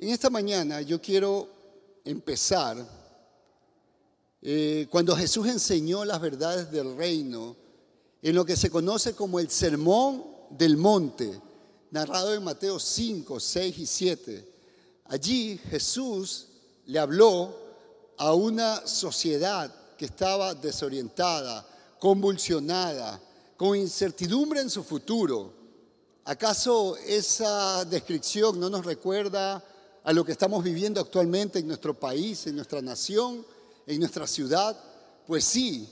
En esta mañana yo quiero empezar eh, cuando Jesús enseñó las verdades del reino en lo que se conoce como el Sermón del Monte, narrado en Mateo 5, 6 y 7. Allí Jesús le habló a una sociedad que estaba desorientada, convulsionada, con incertidumbre en su futuro. ¿Acaso esa descripción no nos recuerda a lo que estamos viviendo actualmente en nuestro país, en nuestra nación, en nuestra ciudad? Pues sí,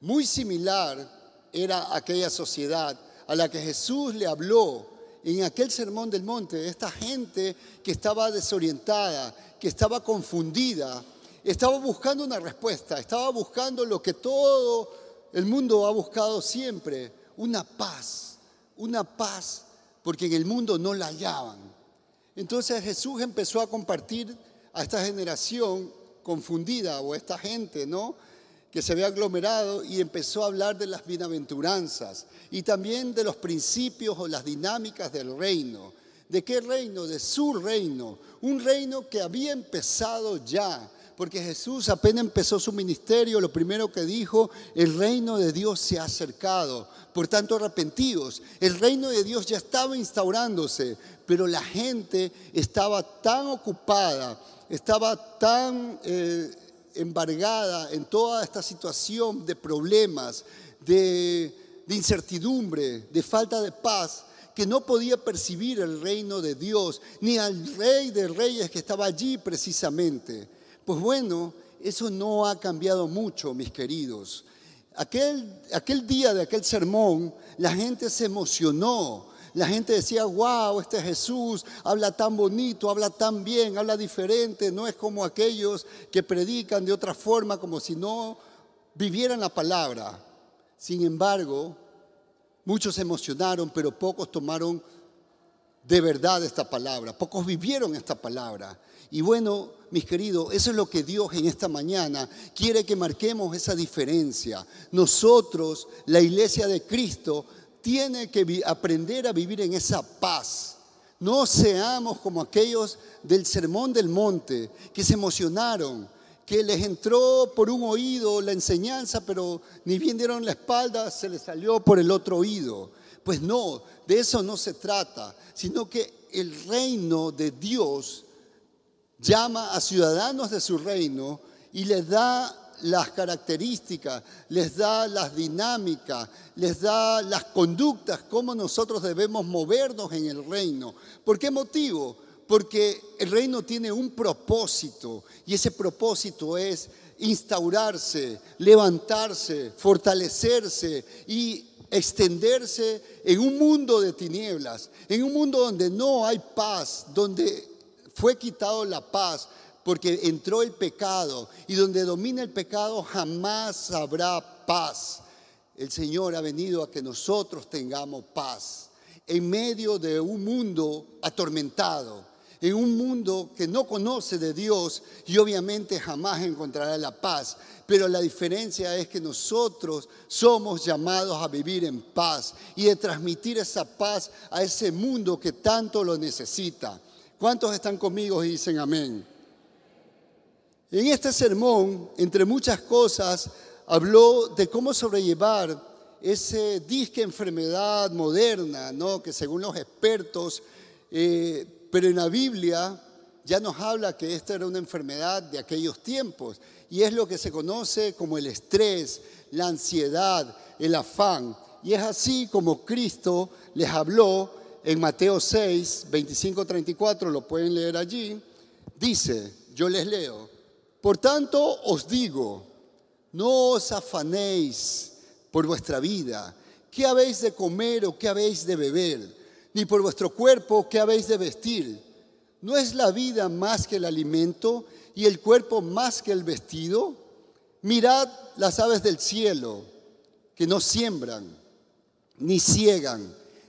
muy similar era aquella sociedad a la que Jesús le habló en aquel sermón del monte, esta gente que estaba desorientada, que estaba confundida, estaba buscando una respuesta, estaba buscando lo que todo el mundo ha buscado siempre, una paz una paz, porque en el mundo no la hallaban. Entonces Jesús empezó a compartir a esta generación confundida o esta gente, ¿no? que se había aglomerado y empezó a hablar de las bienaventuranzas y también de los principios o las dinámicas del reino. ¿De qué reino? De su reino. Un reino que había empezado ya, porque Jesús apenas empezó su ministerio, lo primero que dijo, el reino de Dios se ha acercado. Por tanto, arrepentidos. El reino de Dios ya estaba instaurándose, pero la gente estaba tan ocupada, estaba tan eh, embargada en toda esta situación de problemas, de, de incertidumbre, de falta de paz, que no podía percibir el reino de Dios, ni al rey de reyes que estaba allí precisamente. Pues bueno, eso no ha cambiado mucho, mis queridos. Aquel, aquel día de aquel sermón, la gente se emocionó. La gente decía, wow, este Jesús habla tan bonito, habla tan bien, habla diferente, no es como aquellos que predican de otra forma, como si no vivieran la palabra. Sin embargo, muchos se emocionaron, pero pocos tomaron de verdad esta palabra, pocos vivieron esta palabra. Y bueno, mis queridos, eso es lo que Dios en esta mañana quiere que marquemos esa diferencia. Nosotros, la iglesia de Cristo, tiene que aprender a vivir en esa paz. No seamos como aquellos del Sermón del Monte que se emocionaron, que les entró por un oído la enseñanza, pero ni bien dieron la espalda, se les salió por el otro oído. Pues no, de eso no se trata, sino que el reino de Dios llama a ciudadanos de su reino y les da las características, les da las dinámicas, les da las conductas, cómo nosotros debemos movernos en el reino. ¿Por qué motivo? Porque el reino tiene un propósito y ese propósito es instaurarse, levantarse, fortalecerse y extenderse en un mundo de tinieblas, en un mundo donde no hay paz, donde fue quitado la paz porque entró el pecado y donde domina el pecado jamás habrá paz. El Señor ha venido a que nosotros tengamos paz en medio de un mundo atormentado, en un mundo que no conoce de Dios y obviamente jamás encontrará la paz. Pero la diferencia es que nosotros somos llamados a vivir en paz y de transmitir esa paz a ese mundo que tanto lo necesita. ¿Cuántos están conmigo y dicen amén? En este sermón, entre muchas cosas, habló de cómo sobrellevar ese disque enfermedad moderna, ¿no? que según los expertos, eh, pero en la Biblia ya nos habla que esta era una enfermedad de aquellos tiempos y es lo que se conoce como el estrés, la ansiedad, el afán. Y es así como Cristo les habló en Mateo 6, 25, 34, lo pueden leer allí, dice, yo les leo, por tanto os digo, no os afanéis por vuestra vida, qué habéis de comer o qué habéis de beber, ni por vuestro cuerpo qué habéis de vestir. ¿No es la vida más que el alimento y el cuerpo más que el vestido? Mirad las aves del cielo, que no siembran, ni ciegan,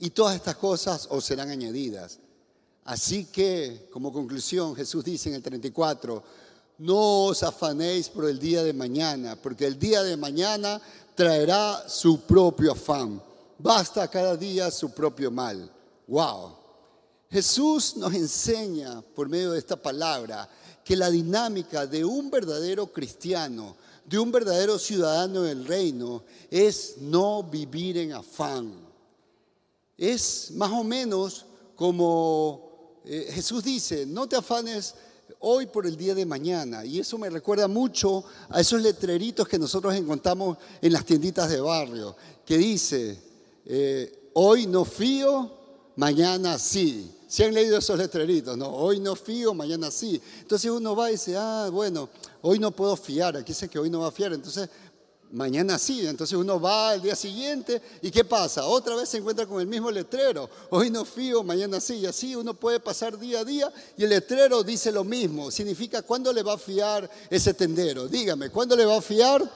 y todas estas cosas os serán añadidas. Así que, como conclusión, Jesús dice en el 34, no os afanéis por el día de mañana, porque el día de mañana traerá su propio afán. Basta cada día su propio mal. Wow. Jesús nos enseña por medio de esta palabra que la dinámica de un verdadero cristiano, de un verdadero ciudadano del reino, es no vivir en afán. Es más o menos como eh, Jesús dice, no te afanes hoy por el día de mañana. Y eso me recuerda mucho a esos letreritos que nosotros encontramos en las tienditas de barrio, que dice, eh, hoy no fío, mañana sí. Si han leído esos letreritos, no, hoy no fío, mañana sí. Entonces uno va y dice, ah, bueno, hoy no puedo fiar, aquí dice que hoy no va a fiar, entonces mañana sí. Entonces uno va al día siguiente y ¿qué pasa? Otra vez se encuentra con el mismo letrero. Hoy no fío, mañana sí. Y así uno puede pasar día a día y el letrero dice lo mismo. Significa, ¿cuándo le va a fiar ese tendero? Dígame, ¿cuándo le va a fiar?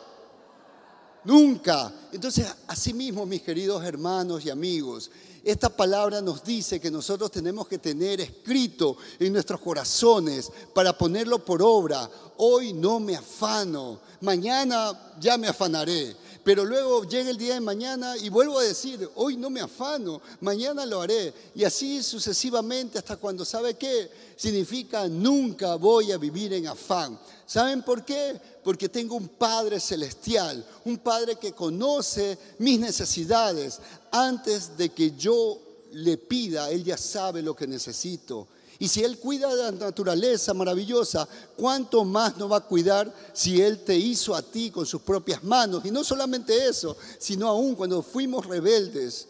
Nunca. Entonces, así mismo, mis queridos hermanos y amigos, esta palabra nos dice que nosotros tenemos que tener escrito en nuestros corazones para ponerlo por obra. Hoy no me afano, mañana ya me afanaré. Pero luego llega el día de mañana y vuelvo a decir, hoy no me afano, mañana lo haré. Y así sucesivamente hasta cuando sabe qué significa nunca voy a vivir en afán. ¿Saben por qué? Porque tengo un Padre celestial, un Padre que conoce mis necesidades. Antes de que yo le pida, Él ya sabe lo que necesito. Y si Él cuida de la naturaleza maravillosa, ¿cuánto más no va a cuidar si Él te hizo a ti con sus propias manos? Y no solamente eso, sino aún cuando fuimos rebeldes,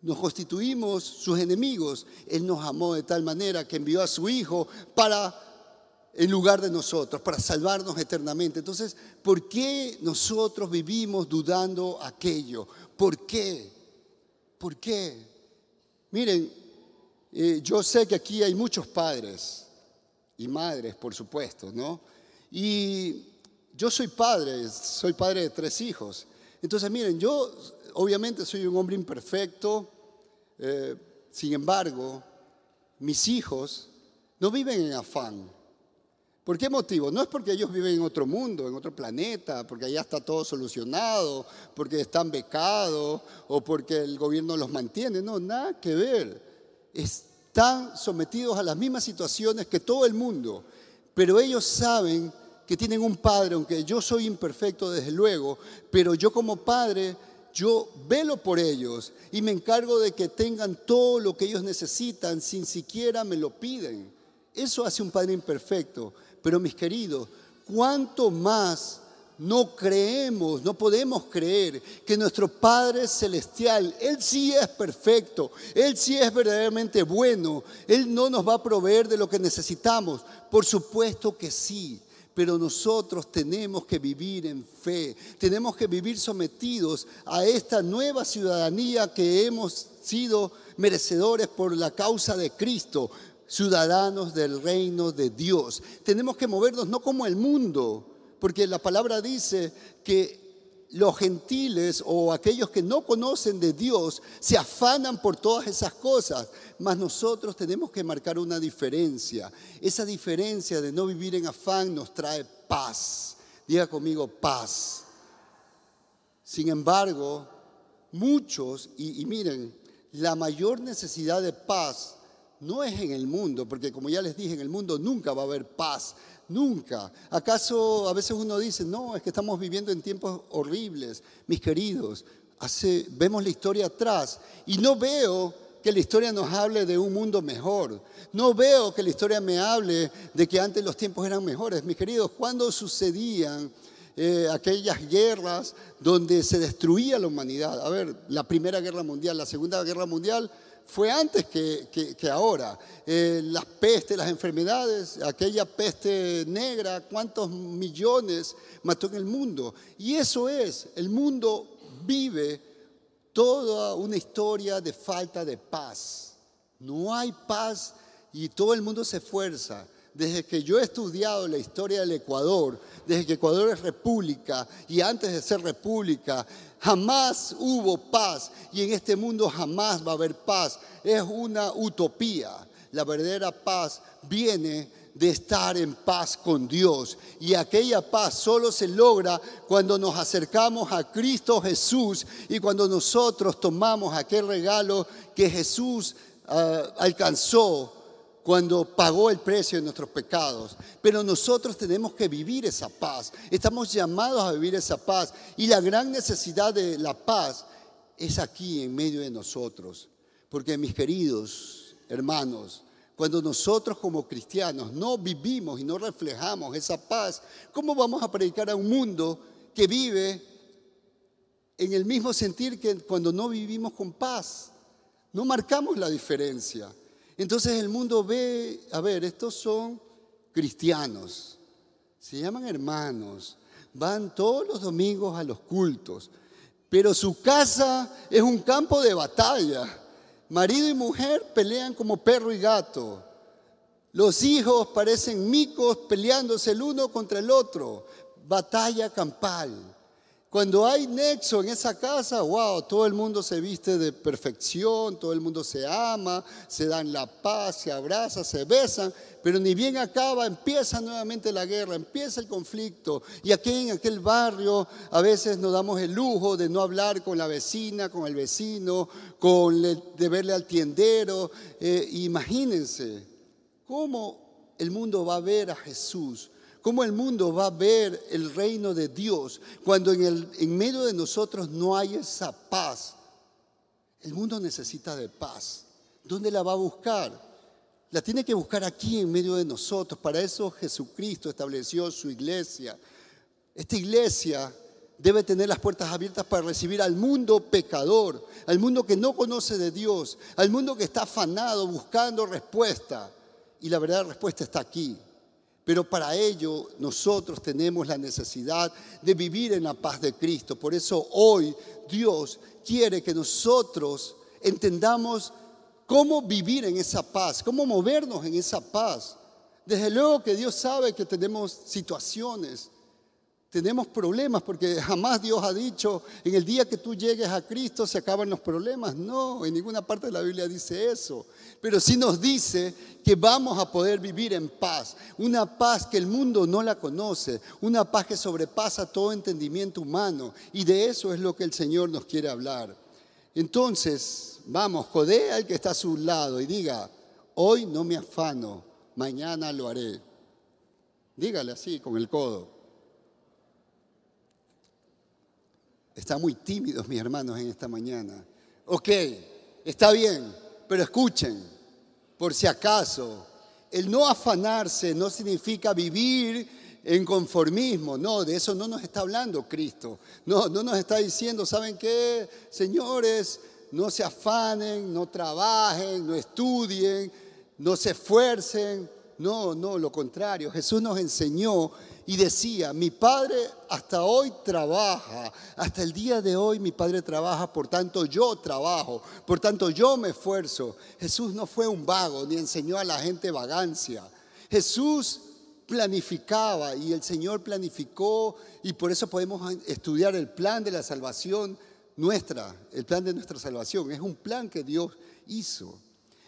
nos constituimos sus enemigos. Él nos amó de tal manera que envió a su Hijo para en lugar de nosotros, para salvarnos eternamente. Entonces, ¿por qué nosotros vivimos dudando aquello? ¿Por qué? ¿Por qué? Miren, eh, yo sé que aquí hay muchos padres y madres, por supuesto, ¿no? Y yo soy padre, soy padre de tres hijos. Entonces, miren, yo obviamente soy un hombre imperfecto, eh, sin embargo, mis hijos no viven en afán. ¿Por qué motivo? No es porque ellos viven en otro mundo, en otro planeta, porque allá está todo solucionado, porque están becados o porque el gobierno los mantiene. No, nada que ver. Están sometidos a las mismas situaciones que todo el mundo, pero ellos saben que tienen un padre, aunque yo soy imperfecto desde luego, pero yo como padre, yo velo por ellos y me encargo de que tengan todo lo que ellos necesitan sin siquiera me lo piden. Eso hace un padre imperfecto. Pero mis queridos, ¿cuánto más no creemos, no podemos creer que nuestro Padre Celestial, Él sí es perfecto, Él sí es verdaderamente bueno, Él no nos va a proveer de lo que necesitamos? Por supuesto que sí. Pero nosotros tenemos que vivir en fe, tenemos que vivir sometidos a esta nueva ciudadanía que hemos sido merecedores por la causa de Cristo, ciudadanos del reino de Dios. Tenemos que movernos no como el mundo, porque la palabra dice que los gentiles o aquellos que no conocen de Dios se afanan por todas esas cosas, mas nosotros tenemos que marcar una diferencia. Esa diferencia de no vivir en afán nos trae paz. Diga conmigo paz. Sin embargo, muchos, y, miren, la mayor necesidad de paz no es en el mundo, porque como ya les dije, en el mundo nunca va a haber paz, nunca. ¿Acaso a veces uno dice, no, es que estamos viviendo en tiempos horribles, mis queridos? Hace, vemos la historia atrás y no veo que la historia nos hable de un mundo mejor. No veo que la historia me hable de que antes los tiempos eran mejores. Mis queridos, ¿cuándo sucedían eh, aquellas guerras donde se destruía la humanidad? A ver, la Primera Guerra Mundial, la Segunda Guerra Mundial fue antes que, ahora. Eh, las pestes, las enfermedades, aquella peste negra, cuántos millones mató en el mundo. Y eso es, el mundo vive toda una historia de falta de paz. No hay paz y todo el mundo se esfuerza. Desde que yo he estudiado la historia del Ecuador, desde que Ecuador es república y antes de ser república, jamás hubo paz y en este mundo jamás va a haber paz. Es una utopía. La verdadera paz viene de estar en paz con Dios. Y aquella paz solo se logra cuando nos acercamos a Cristo Jesús y cuando nosotros tomamos aquel regalo que Jesús ah, alcanzó cuando pagó el precio de nuestros pecados. Pero nosotros tenemos que vivir esa paz. Estamos llamados a vivir esa paz. Y la gran necesidad de la paz es aquí en medio de nosotros. Porque mis queridos hermanos, cuando nosotros como cristianos no vivimos y no reflejamos esa paz, ¿cómo vamos a predicar a un mundo que vive en el mismo sentir que cuando no vivimos con paz? No marcamos la diferencia. Entonces el mundo ve, a ver, estos son cristianos, se llaman hermanos, van todos los domingos a los cultos, pero su casa es un campo de batalla Marido y mujer pelean como perro y gato. Los hijos parecen micos peleándose el uno contra el otro. Batalla campal. Cuando hay nexo en esa casa, wow, todo el mundo se viste de perfección, todo el mundo se ama, se dan la paz, se abrazan, se besan, pero ni bien acaba, empieza nuevamente la guerra, empieza el conflicto. Y aquí en aquel barrio a veces nos damos el lujo de no hablar con la vecina, con el vecino, con de verle al tiendero. Eh, imagínense cómo el mundo va a ver a Jesús cómo el mundo va a ver el reino de Dios cuando en, el, en medio de nosotros no hay esa paz. El mundo necesita de paz. ¿Dónde la va a buscar? La tiene que buscar aquí en medio de nosotros. Para eso Jesucristo estableció su iglesia. Esta iglesia debe tener las puertas abiertas para recibir al mundo pecador, al mundo que no conoce de Dios, al mundo que está afanado buscando respuesta. Y la verdadera respuesta está aquí. Pero para ello nosotros tenemos la necesidad de vivir en la paz de Cristo. Por eso hoy Dios quiere que nosotros entendamos cómo vivir en esa paz, cómo movernos en esa paz. Desde luego que Dios sabe que tenemos situaciones, tenemos problemas, porque jamás Dios ha dicho, en el día que tú llegues a Cristo se acaban los problemas. No, en ninguna parte de la Biblia dice eso. Pero sí nos dice que vamos a poder vivir en paz, una paz que el mundo no la conoce, una paz que sobrepasa todo entendimiento humano. Y de eso es lo que el Señor nos quiere hablar. Entonces, Vamos, jodea al que está a su lado y diga, hoy no me afano, mañana lo haré. Dígale así, con el codo. Están muy tímidos mis hermanos en esta mañana. Ok, está bien, pero escuchen, por si acaso, el no afanarse no significa vivir en conformismo, no, de eso no nos está hablando Cristo. No, no nos está diciendo, ¿saben qué, señores? no se afanen, no trabajen, no estudien, no se esfuercen. No, no, lo contrario. Jesús nos enseñó y decía, mi Padre hasta hoy trabaja, hasta el día de hoy mi Padre trabaja, por tanto yo trabajo, por tanto yo me esfuerzo. Jesús no fue un vago ni enseñó a la gente vagancia. Jesús planificaba y el Señor planificó y por eso podemos estudiar el plan de la salvación nuestra, el plan de nuestra salvación. Es un plan que Dios hizo.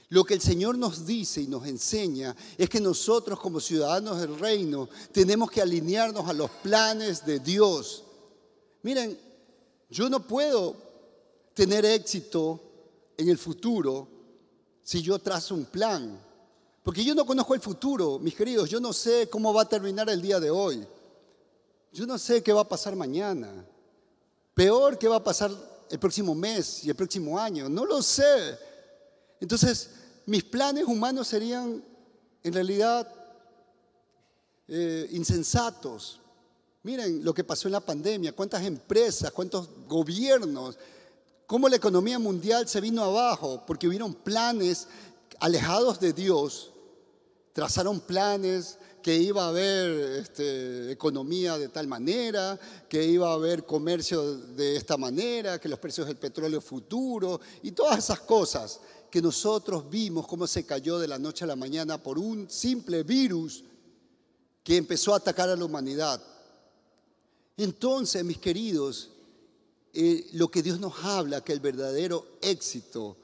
Lo que el Señor nos dice y nos enseña es que nosotros como ciudadanos del reino tenemos que alinearnos a los planes de Dios. Miren, yo no puedo tener éxito en el futuro si yo trazo un plan. Porque yo no conozco el futuro, mis queridos. Yo no sé cómo va a terminar el día de hoy. Yo no sé qué va a pasar mañana. Peor, ¿qué va a pasar el próximo mes y el próximo año? No lo sé. Entonces, mis planes humanos serían en realidad eh, insensatos. Miren lo que pasó en la pandemia, cuántas empresas, cuántos gobiernos, cómo la economía mundial se vino abajo porque hubieron planes alejados de Dios, trazaron planes que iba a haber este, economía de tal manera, que iba a haber comercio de esta manera, que los precios del petróleo futuro y todas esas cosas que nosotros vimos cómo se cayó de la noche a la mañana por un simple virus que empezó a atacar a la humanidad. Entonces, mis queridos, eh, lo que Dios nos habla, que el verdadero éxito,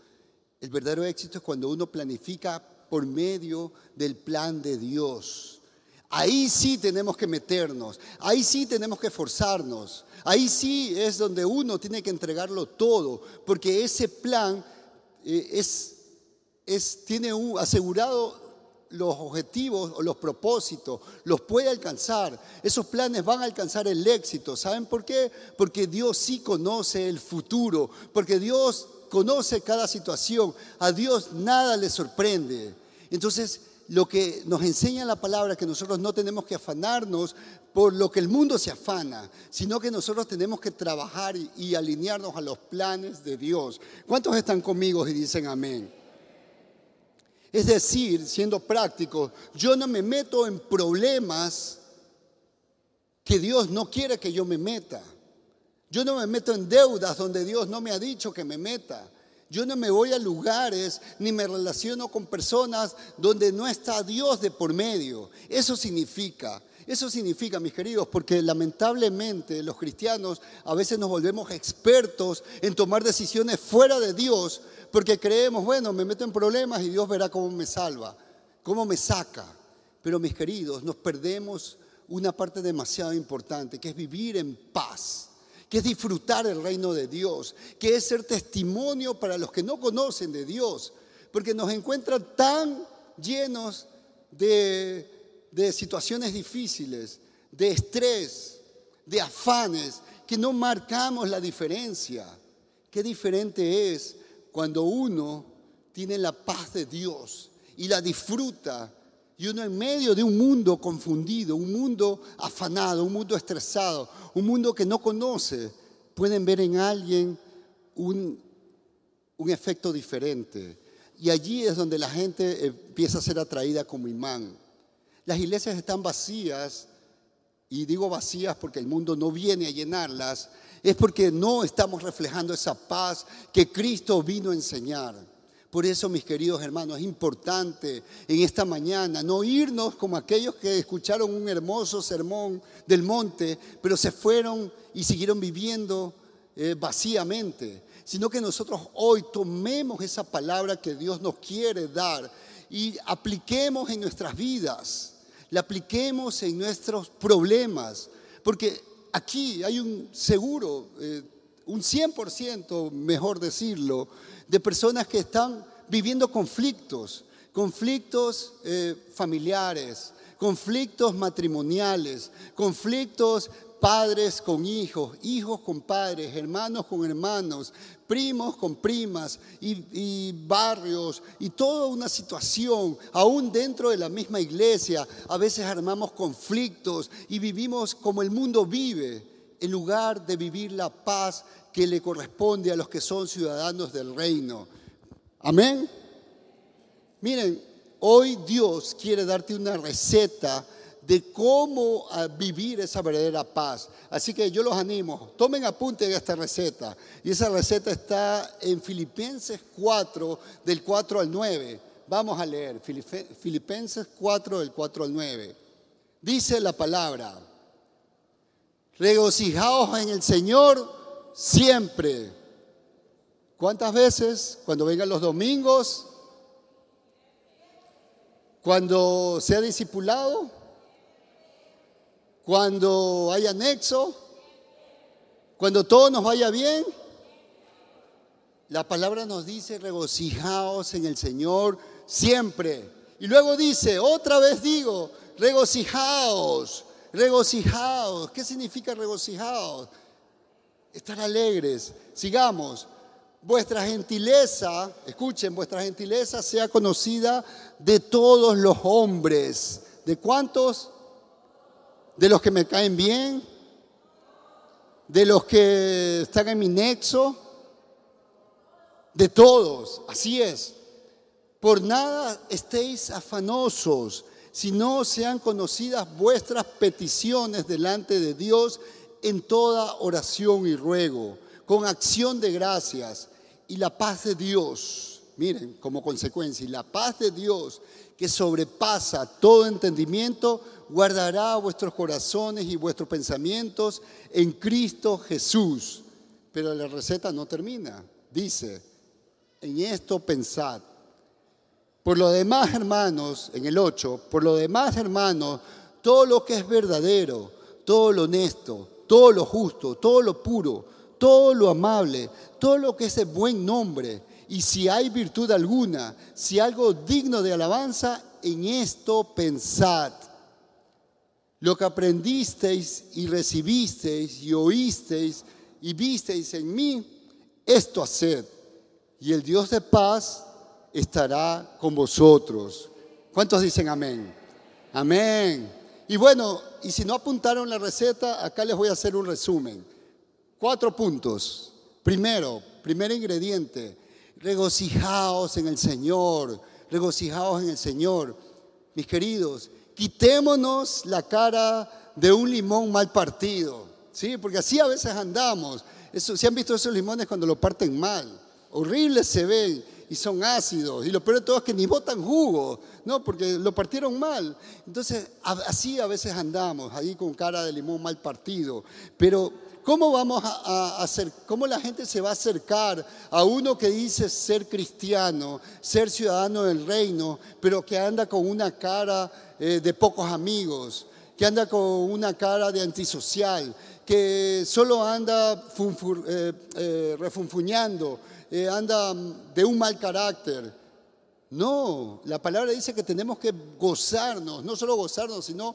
el verdadero éxito es cuando uno planifica por medio del plan de Dios. Ahí sí tenemos que meternos, ahí sí tenemos que esforzarnos, ahí sí es donde uno tiene que entregarlo todo, porque ese plan eh, es, es, tiene asegurado los objetivos o los propósitos, los puede alcanzar. Esos planes van a alcanzar el éxito. ¿Saben por qué? Porque Dios sí conoce el futuro, porque Dios conoce cada situación. A Dios nada le sorprende. Entonces, lo que nos enseña la palabra, que nosotros no tenemos que afanarnos por lo que el mundo se afana, sino que nosotros tenemos que trabajar y, alinearnos a los planes de Dios. ¿Cuántos están conmigo y dicen amén? Es decir, siendo práctico, yo no me meto en problemas que Dios no quiere que yo me meta. Yo no me meto en deudas donde Dios no me ha dicho que me meta. Yo no me voy a lugares ni me relaciono con personas donde no está Dios de por medio. Eso significa, eso significa, mis queridos, porque lamentablemente los cristianos a veces nos volvemos expertos en tomar decisiones fuera de Dios porque creemos, bueno, me meto en problemas y Dios verá cómo me salva, cómo me saca. Pero mis queridos, nos perdemos una parte demasiado importante, que es vivir en paz que es disfrutar el reino de Dios, que es ser testimonio para los que no conocen de Dios, porque nos encuentran tan llenos de, situaciones difíciles, de estrés, de afanes, que no marcamos la diferencia. Qué diferente es cuando uno tiene la paz de Dios y la disfruta y uno en medio de un mundo confundido, un mundo afanado, un mundo estresado, un mundo que no conoce, pueden ver en alguien un, un efecto diferente. Y allí es donde la gente empieza a ser atraída como imán. Las iglesias están vacías, y digo vacías porque el mundo no viene a llenarlas, es porque no estamos reflejando esa paz que Cristo vino a enseñar. Por eso, mis queridos hermanos, es importante en esta mañana no irnos como aquellos que escucharon un hermoso sermón del monte, pero se fueron y siguieron viviendo eh, vacíamente, sino que nosotros hoy tomemos esa palabra que Dios nos quiere dar y apliquemos en nuestras vidas, la apliquemos en nuestros problemas, porque aquí hay un seguro, eh, un 100%, mejor decirlo, de personas que están viviendo conflictos, conflictos eh, familiares, conflictos matrimoniales, conflictos padres con hijos, hijos con padres, hermanos con hermanos, primos con primas y, y, barrios y toda una situación, aún dentro de la misma iglesia, a veces armamos conflictos y vivimos como el mundo vive, en lugar de vivir la paz que le corresponde a los que son ciudadanos del reino. Amén. Miren, hoy Dios quiere darte una receta de cómo ah, vivir esa verdadera paz. Así que yo los animo, tomen apunte de esta receta. Y esa receta está en Filipenses 4, del 4 al 9. Vamos a leer, Filipenses 4, del 4 al 9. Dice la palabra, regocijaos en el Señor siempre. ¿Cuántas veces? Cuando vengan los domingos, cuando sea discipulado, cuando haya nexo, cuando todo nos vaya bien. La palabra nos dice, regocijaos en el Señor siempre. Y luego dice, otra vez digo, regocijaos, regocijaos. ¿Qué significa regocijaos? estar alegres. Sigamos. vuestra gentileza, escuchen, vuestra gentileza sea conocida de todos los hombres. ¿De cuántos? ¿De los que me caen bien? ¿De los que están en mi nexo? De todos, así es. Por nada estéis afanosos, sino sean conocidas vuestras peticiones delante de Dios en toda oración y ruego, con acción de gracias y la paz de Dios, miren, como consecuencia, y la paz de Dios que sobrepasa todo entendimiento, guardará vuestros corazones y vuestros pensamientos en Cristo Jesús. Pero la receta no termina. Dice, en esto pensad. Por lo demás, hermanos, en el 8, por lo demás, hermanos, todo lo que es verdadero, todo lo honesto, todo lo justo, todo lo puro, todo lo amable, todo lo que es de buen nombre, y si hay virtud alguna, si algo digno de alabanza, en esto pensad. Lo que aprendisteis y recibisteis y oísteis y visteis en mí, esto haced. Y el Dios de paz estará con vosotros. ¿Cuántos dicen amén? Amén. Y bueno, y si no apuntaron la receta, acá les voy a hacer un resumen. Cuatro puntos. Primero, primer ingrediente, regocijaos en el Señor, regocijaos en el Señor. Mis queridos, quitémonos la cara de un limón mal partido, ¿sí? Porque así a veces andamos. Eso, ¿Se han visto esos limones cuando lo parten mal? Horribles se ven y son ácidos. Y lo peor de todo es que ni botan jugo, ¿no? Porque lo partieron mal. Entonces, así a veces andamos, ahí con cara de limón mal partido. Pero ¿Cómo vamos a, hacer, cómo la gente se va a acercar a uno que dice ser cristiano, ser ciudadano del reino, pero que anda con una cara eh, de pocos amigos, que anda con una cara de antisocial, que solo anda eh, eh, refunfuñando, anda de un mal carácter? No, la palabra dice que tenemos que gozarnos, no solo gozarnos, sino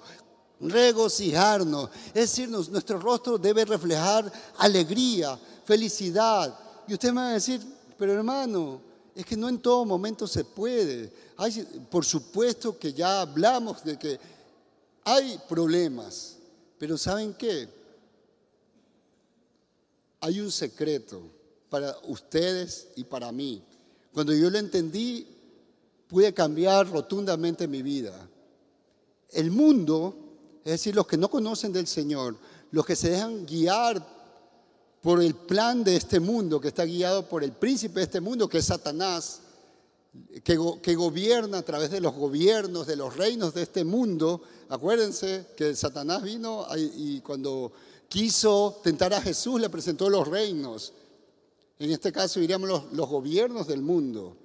regocijarnos. Es decir, nuestro rostro debe reflejar alegría, felicidad. Y usted me va a decir, pero hermano, es que no en todo momento se puede. Por supuesto que ya hablamos de que hay problemas, pero ¿saben qué? Hay un secreto para ustedes y para mí. Cuando yo lo entendí, pude cambiar rotundamente mi vida. El mundo es decir, los que no conocen del Señor, los que se dejan guiar por el plan de este mundo, que está guiado por el príncipe de este mundo, que es Satanás, que, que, gobierna a través de los gobiernos, de los reinos de este mundo. Acuérdense que Satanás vino y cuando quiso tentar a Jesús le presentó los reinos. En este caso diríamos los, gobiernos del mundo.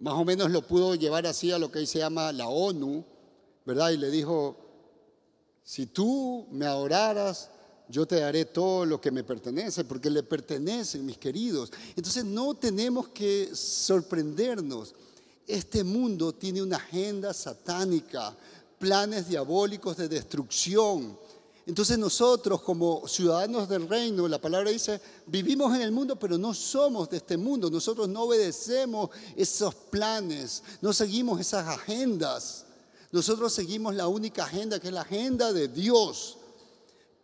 Más o menos lo pudo llevar así a lo que hoy se llama la ONU, ¿verdad? Y le dijo, si tú me adoraras, yo te daré todo lo que me pertenece, porque le pertenecen, mis queridos. Entonces no tenemos que sorprendernos. Este mundo tiene una agenda satánica, planes diabólicos de destrucción. Entonces nosotros como ciudadanos del reino, la palabra dice, vivimos en el mundo, pero no somos de este mundo. Nosotros no obedecemos esos planes, no seguimos esas agendas. Nosotros seguimos la única agenda, que es la agenda de Dios.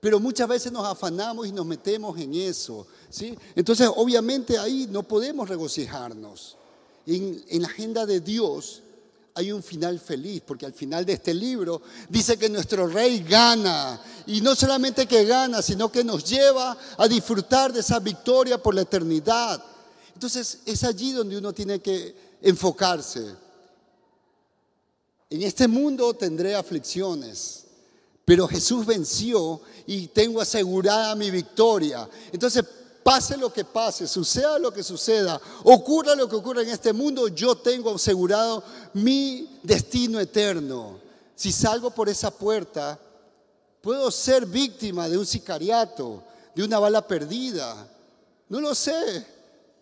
Pero muchas veces nos afanamos y nos metemos en eso. ¿sí? Entonces, obviamente ahí no podemos regocijarnos. En, en la agenda de Dios hay un final feliz, porque al final de este libro dice que nuestro rey gana. Y no solamente que gana, sino que nos lleva a disfrutar de esa victoria por la eternidad. Entonces es allí donde uno tiene que enfocarse. En este mundo tendré aflicciones, pero Jesús venció y tengo asegurada mi victoria. Entonces, pase lo que pase, suceda lo que suceda, ocurra lo que ocurra en este mundo, yo tengo asegurado mi destino eterno. Si salgo por esa puerta, puedo ser víctima de un sicariato, de una bala perdida. No lo sé.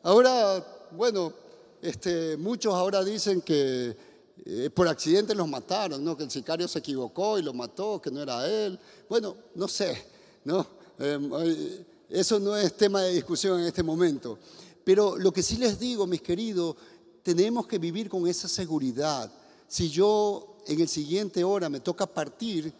Ahora, bueno, este, muchos ahora dicen que eh, por accidente los mataron, que el sicario se equivocó y lo mató, que no era él. Bueno, no sé, ¿no? Em, eso no es tema de discusión en este momento. Pero lo que sí les digo, mis queridos, tenemos que vivir con esa seguridad. Si yo en el siguiente hora me toca partir,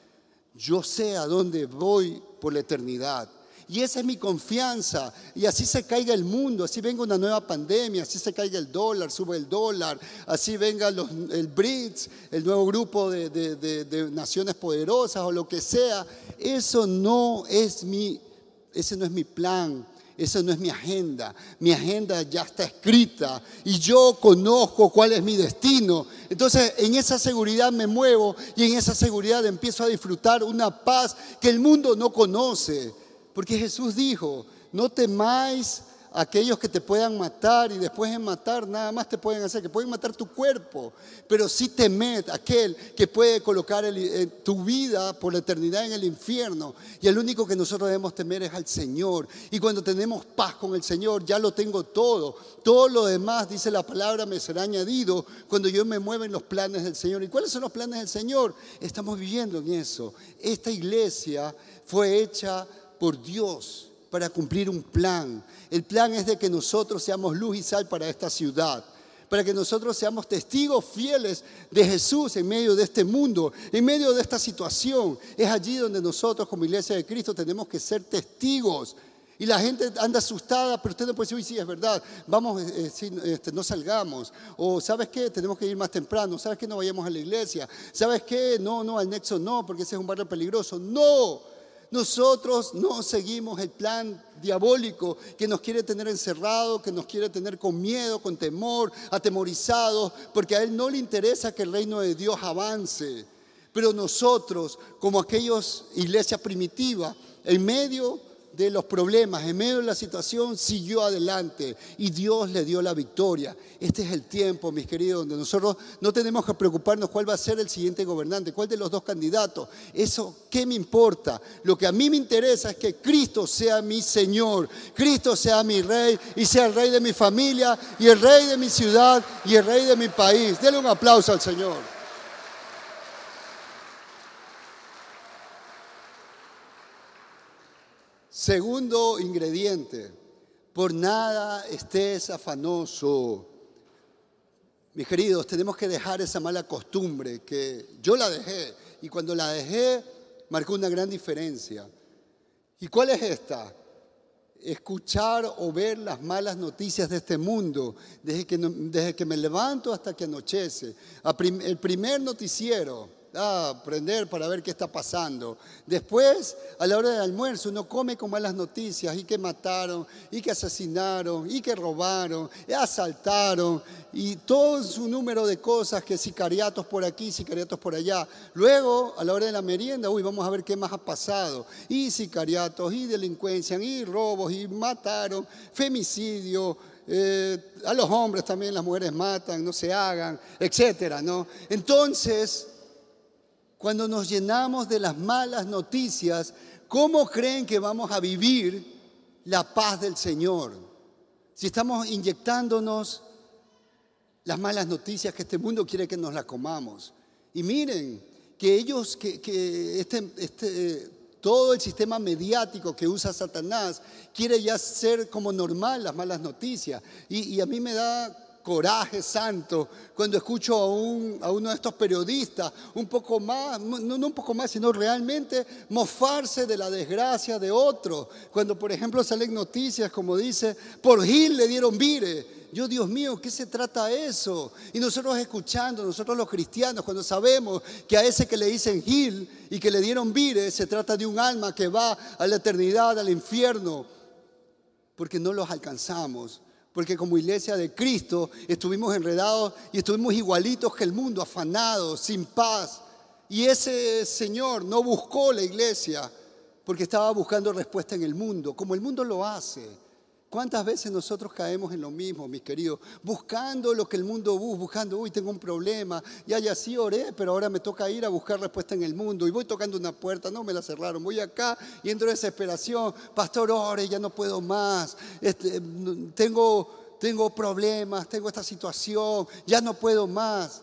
yo sé a dónde voy por la eternidad. Y esa es mi confianza. Y así se caiga el mundo, así venga una nueva pandemia, así se caiga el dólar, sube el dólar, así venga el BRICS, el nuevo grupo de, de naciones poderosas o lo que sea. Eso no es mi, ese no es mi plan. Esa no es mi agenda. Mi agenda ya está escrita y yo conozco cuál es mi destino. Entonces en esa seguridad me muevo y en esa seguridad empiezo a disfrutar una paz que el mundo no conoce. Porque Jesús dijo, no temáis aquellos que te puedan matar y después de matar nada más te pueden hacer, que pueden matar tu cuerpo, pero sí temed aquel que puede colocar tu vida por la eternidad en el infierno. Y el único que nosotros debemos temer es al Señor. Y cuando tenemos paz con el Señor, ya lo tengo todo. Todo lo demás, dice la palabra, me será añadido cuando yo me mueva en los planes del Señor. ¿Y cuáles son los planes del Señor? Estamos viviendo en eso. Esta iglesia fue hecha por Dios para cumplir un plan. El plan es de que nosotros seamos luz y sal para esta ciudad, para que nosotros seamos testigos fieles de Jesús en medio de este mundo, en medio de esta situación. Es allí donde nosotros como iglesia de Cristo tenemos que ser testigos. Y la gente anda asustada, pero usted no puede decir, sí, es verdad, vamos, eh, eh, este, no salgamos. O, ¿sabes qué? Tenemos que ir más temprano. ¿Sabes qué? No vayamos a la iglesia. ¿Sabes qué? No, no, al nexo no, porque ese es un barrio peligroso. No, nosotros no seguimos el plan diabólico que nos quiere tener encerrado, que nos quiere tener con miedo, con temor, atemorizados, porque a Él no le interesa que el reino de Dios avance. Pero nosotros, como aquellos iglesia primitiva, en medio de los problemas, en medio de la situación, siguió adelante y Dios le dio la victoria. Este es el tiempo, mis queridos, donde nosotros no tenemos que preocuparnos cuál va a ser el siguiente gobernante, cuál de los dos candidatos. Eso, ¿qué me importa? Lo que a mí me interesa es que Cristo sea mi Señor, Cristo sea mi Rey y sea el Rey de mi familia y el Rey de mi ciudad y el Rey de mi país. Denle un aplauso al Señor. Segundo ingrediente, por nada estés afanoso. Mis queridos, tenemos que dejar esa mala costumbre que yo la dejé y cuando la dejé marcó una gran diferencia. ¿Y cuál es esta? Escuchar o ver las malas noticias de este mundo desde que, desde que me levanto hasta que anochece. El primer noticiero a aprender para ver qué está pasando. Después, a la hora del almuerzo, uno come con malas noticias y que mataron, y que asesinaron, y que robaron, y asaltaron, y todo su número de cosas, que sicariatos por aquí, sicariatos por allá. Luego, a la hora de la merienda, uy, vamos a ver qué más ha pasado. Y sicariatos, y delincuencia, y robos, y mataron, femicidio. Eh, a los hombres también las mujeres matan, no se hagan, etcétera, ¿no? Entonces, cuando nos llenamos de las malas noticias, ¿cómo creen que vamos a vivir la paz del Señor? Si estamos inyectándonos las malas noticias que este mundo quiere que nos las comamos. Y miren, que ellos, que, este, este, todo el sistema mediático que usa Satanás quiere ya ser como normal las malas noticias. y a mí me da coraje santo cuando escucho a, un, a uno de estos periodistas un poco más, no, no un poco más, sino realmente mofarse de la desgracia de otro. Cuando, por ejemplo, salen noticias como dice, por Gil le dieron vire. Yo, Dios mío, ¿qué se trata eso? Y nosotros escuchando, nosotros los cristianos, cuando sabemos que a ese que le dicen Gil y que le dieron vire, se trata de un alma que va a la eternidad, al infierno, porque no los alcanzamos porque como iglesia de Cristo estuvimos enredados y estuvimos igualitos que el mundo, afanados, sin paz. Y ese Señor no buscó la iglesia porque estaba buscando respuesta en el mundo, como el mundo lo hace. ¿Cuántas veces nosotros caemos en lo mismo, mis queridos? Buscando lo que el mundo busca, buscando, uy, tengo un problema, ya, ya sí oré, pero ahora me toca ir a buscar respuesta en el mundo. Y voy tocando una puerta, no me la cerraron, voy acá y entro en desesperación, pastor, ore, ya no puedo más, este, tengo, tengo problemas, tengo esta situación, ya no puedo más.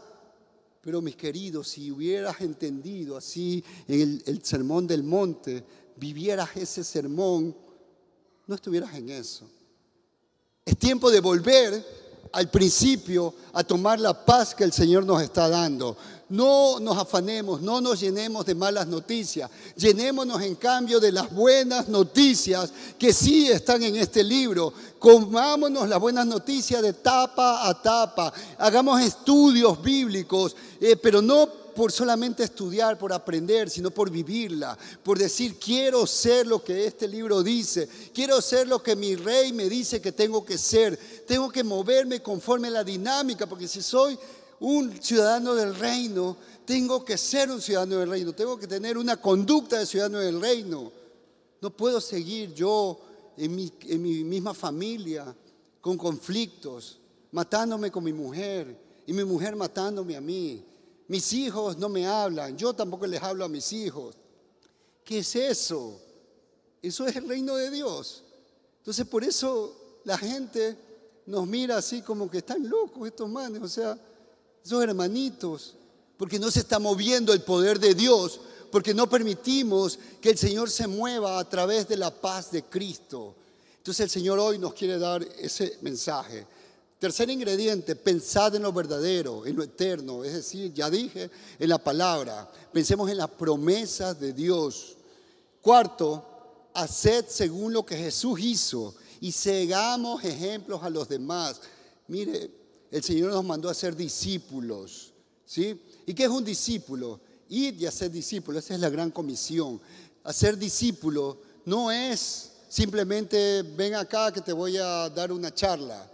Pero mis queridos, si hubieras entendido así el, el sermón del monte, vivieras ese sermón, no estuvieras en eso. Es tiempo de volver al principio a tomar la paz que el Señor nos está dando. No nos afanemos, no nos llenemos de malas noticias. Llenémonos en cambio de las buenas noticias que sí están en este libro. Comámonos las buenas noticias de tapa a tapa. Hagamos estudios bíblicos, eh, pero no por solamente estudiar, por aprender, sino por vivirla, por decir, quiero ser lo que este libro dice, quiero ser lo que mi rey me dice que tengo que ser, tengo que moverme conforme a la dinámica, porque si soy un ciudadano del reino, tengo que ser un ciudadano del reino, tengo que tener una conducta de ciudadano del reino. No puedo seguir yo en mi, en mi misma familia con conflictos, matándome con mi mujer y mi mujer matándome a mí mis hijos no me hablan, yo tampoco les hablo a mis hijos. ¿Qué es eso? Eso es el reino de Dios. Entonces por eso la gente nos mira así como que están locos estos manes, o sea, esos hermanitos, porque no se está moviendo el poder de Dios, porque no permitimos que el Señor se mueva a través de la paz de Cristo. Entonces el Señor hoy nos quiere dar ese mensaje. Tercer ingrediente, pensad en lo verdadero, en lo eterno. Es decir, ya dije, en la palabra. Pensemos en las promesas de Dios. Cuarto, haced según lo que Jesús hizo y segamos ejemplos a los demás. Mire, el Señor nos mandó a ser discípulos. ¿sí? ¿Y qué es un discípulo? Ir y hacer discípulo. Esa es la gran comisión. Hacer discípulo no es simplemente ven acá que te voy a dar una charla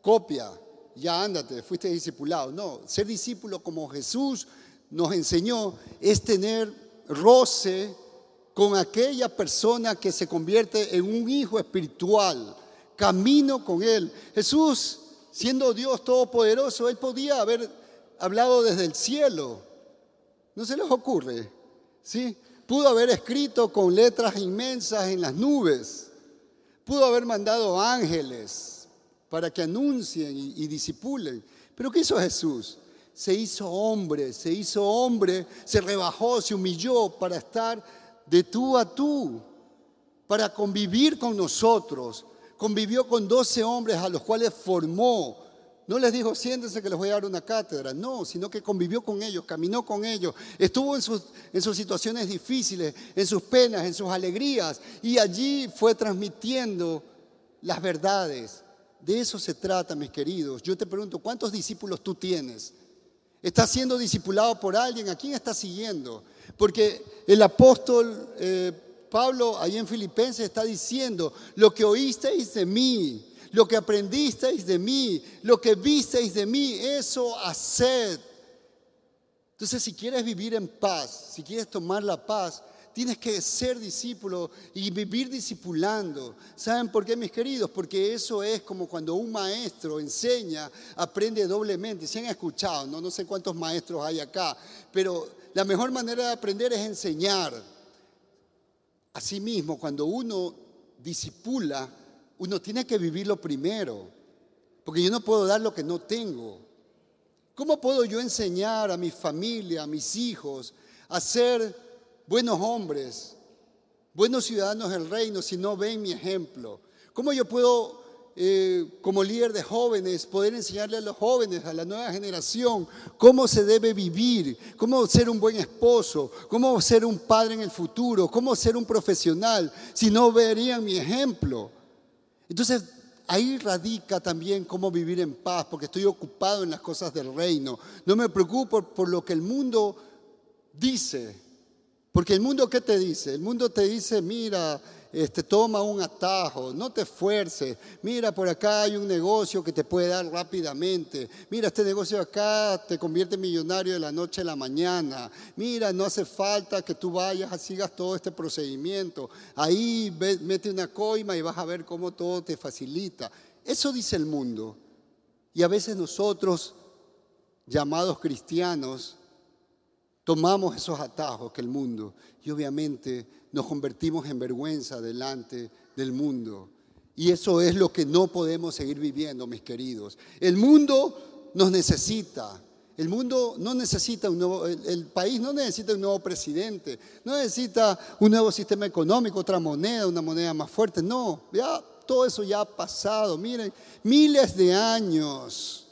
copia, ya ándate, fuiste discipulado. No, ser discípulo como Jesús nos enseñó es tener roce con aquella persona que se convierte en un hijo espiritual, camino con él. Jesús, siendo Dios todopoderoso, él podía haber hablado desde el cielo. ¿No se les ocurre? ¿Sí? Pudo haber escrito con letras inmensas en las nubes. Pudo haber mandado ángeles para que anuncien y, disipulen. Pero ¿qué hizo Jesús? Se hizo hombre, se hizo hombre, se rebajó, se humilló para estar de tú a tú, para convivir con nosotros. Convivió con doce hombres a los cuales formó. No les dijo, siéntense que les voy a dar una cátedra. No, sino que convivió con ellos, caminó con ellos, estuvo en sus, en sus situaciones difíciles, en sus penas, en sus alegrías. Y allí fue transmitiendo las verdades, de eso se trata, mis queridos. Yo te pregunto, ¿cuántos discípulos tú tienes? ¿Estás siendo discipulado por alguien? ¿A quién estás siguiendo? Porque el apóstol eh, Pablo ahí en Filipenses está diciendo, lo que oísteis de mí, lo que aprendisteis de mí, lo que visteis de mí, eso haced. Entonces, si quieres vivir en paz, si quieres tomar la paz, Tienes que ser discípulo y vivir discipulando. ¿Saben por qué, mis queridos? Porque eso es como cuando un maestro enseña, aprende doblemente. Si han escuchado, no, no sé cuántos maestros hay acá, pero la mejor manera de aprender es enseñar. Asimismo, cuando uno disipula, uno tiene que vivirlo primero, porque yo no puedo dar lo que no tengo. ¿Cómo puedo yo enseñar a mi familia, a mis hijos, a ser buenos hombres, buenos ciudadanos del reino si no ven mi ejemplo? ¿Cómo yo puedo, eh, como líder de jóvenes, poder enseñarle a los jóvenes, a la nueva generación, cómo se debe vivir, cómo ser un buen esposo, cómo ser un padre en el futuro, cómo ser un profesional, si no verían mi ejemplo? Entonces, ahí radica también cómo vivir en paz, porque estoy ocupado en las cosas del reino. No me preocupo por lo que el mundo dice, porque el mundo, ¿qué te dice? El mundo te dice, mira, este, toma un atajo, no te esfuerces. Mira, por acá hay un negocio que te puede dar rápidamente. Mira, este negocio acá te convierte en millonario de la noche a la mañana. Mira, no hace falta que tú vayas, sigas todo este procedimiento. Ahí mete una coima y vas a ver cómo todo te facilita. Eso dice el mundo. Y a veces nosotros, llamados cristianos, tomamos esos atajos que el mundo y obviamente nos convertimos en vergüenza delante del mundo. Y eso es lo que no podemos seguir viviendo, mis queridos. El mundo nos necesita. El mundo no necesita un nuevo, el, país no necesita un nuevo presidente, no necesita un nuevo sistema económico, otra moneda, una moneda más fuerte. No, ya todo eso ya ha pasado. Miren, miles de años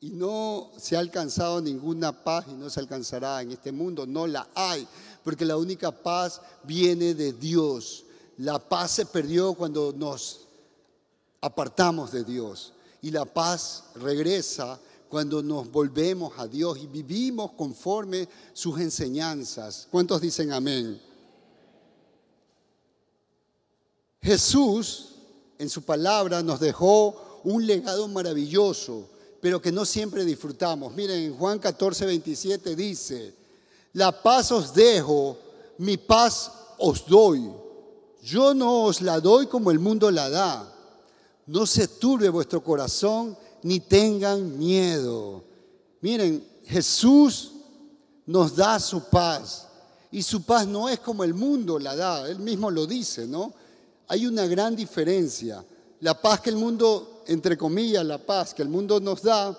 y no se ha alcanzado ninguna paz y no se alcanzará en este mundo, no la hay, porque la única paz viene de Dios. La paz se perdió cuando nos apartamos de Dios y la paz regresa cuando nos volvemos a Dios y vivimos conforme sus enseñanzas. ¿Cuántos dicen amén? Jesús en su palabra nos dejó un legado maravilloso, pero que no siempre disfrutamos. Miren, en Juan 14, 27 dice, la paz os dejo, mi paz os doy. Yo no os la doy como el mundo la da. No se turbe vuestro corazón ni tengan miedo. Miren, Jesús nos da su paz. Y su paz no es como el mundo la da. Él mismo lo dice, ¿no? hay una gran diferencia. La paz que el mundo, entre comillas, la paz que el mundo nos da,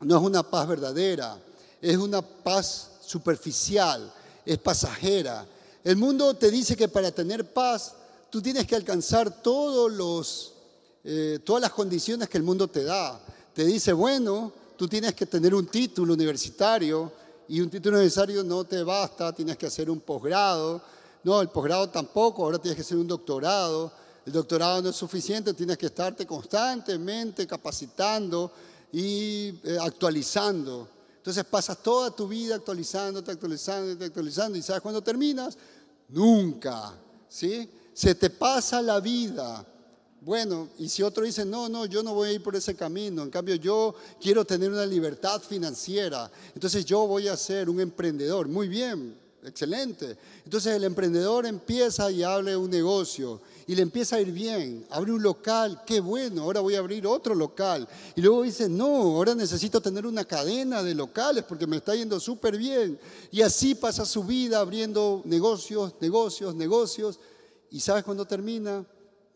no es una paz verdadera, es una paz superficial, es pasajera. El mundo te dice que para tener paz tú tienes que alcanzar todos los, eh, todas las condiciones que el mundo te da. Te dice, bueno, tú tienes que tener un título universitario y un título universitario no te basta, tienes que hacer un posgrado, no, el posgrado tampoco, ahora tienes que hacer un doctorado. El doctorado no es suficiente, tienes que estarte constantemente capacitando y eh, actualizando. Entonces pasas toda tu vida actualizándote, actualizándote, actualizando. ¿Y sabes cuándo terminas? Nunca. ¿Sí? Se te pasa la vida. Bueno, y si otro dice, no, no, yo no voy a ir por ese camino, en cambio yo quiero tener una libertad financiera, entonces yo voy a ser un emprendedor. Muy bien, excelente. Entonces el emprendedor empieza y abre un negocio y le empieza a ir bien, abre un local, qué bueno, ahora voy a abrir otro local. Y luego dice, no, ahora necesito tener una cadena de locales porque me está yendo súper bien. Y así pasa su vida abriendo negocios, negocios, negocios. ¿Y sabes cuándo termina?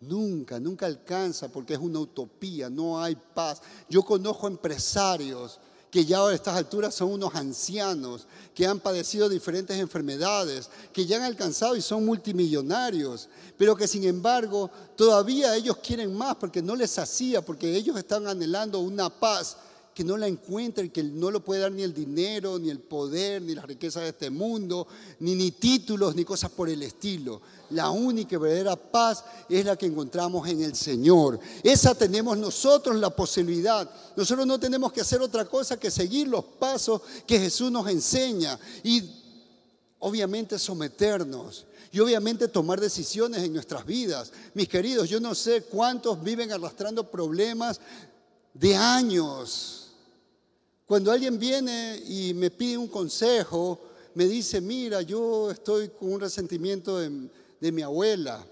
Nunca, nunca alcanza porque es una utopía, no hay paz. Yo conozco empresarios que ya a estas alturas son unos ancianos, que han padecido diferentes enfermedades, que ya han alcanzado y son multimillonarios, pero que sin embargo todavía ellos quieren más porque no les hacía, porque ellos están anhelando una paz que no la encuentra y que no lo puede dar ni el dinero, ni el poder, ni las riquezas de este mundo, ni, ni títulos, ni cosas por el estilo. La única verdadera paz es la que encontramos en el Señor. Esa tenemos nosotros la posibilidad. Nosotros no tenemos que hacer otra cosa que seguir los pasos que Jesús nos enseña y obviamente someternos y obviamente tomar decisiones en nuestras vidas. Mis queridos, yo no sé cuántos viven arrastrando problemas de años cuando alguien viene y me pide un consejo, me dice, mira, yo estoy con un resentimiento de, mi abuela.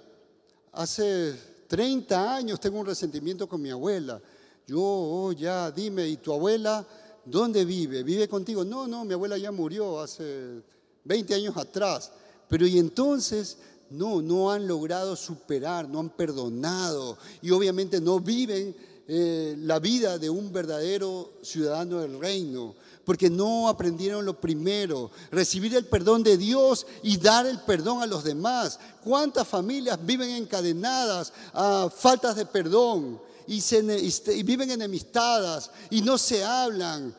Hace 30 años tengo un resentimiento con mi abuela. Yo, oh, ya, dime, ¿y tu abuela dónde vive? ¿Vive contigo? No, no, mi abuela ya murió hace 20 años atrás. Pero y entonces, no, no han logrado superar, no han perdonado y obviamente no viven eh, la vida de un verdadero ciudadano del reino, porque no aprendieron lo primero, recibir el perdón de Dios y dar el perdón a los demás. ¿Cuántas familias viven encadenadas a faltas de perdón y, y viven enemistadas y no se hablan?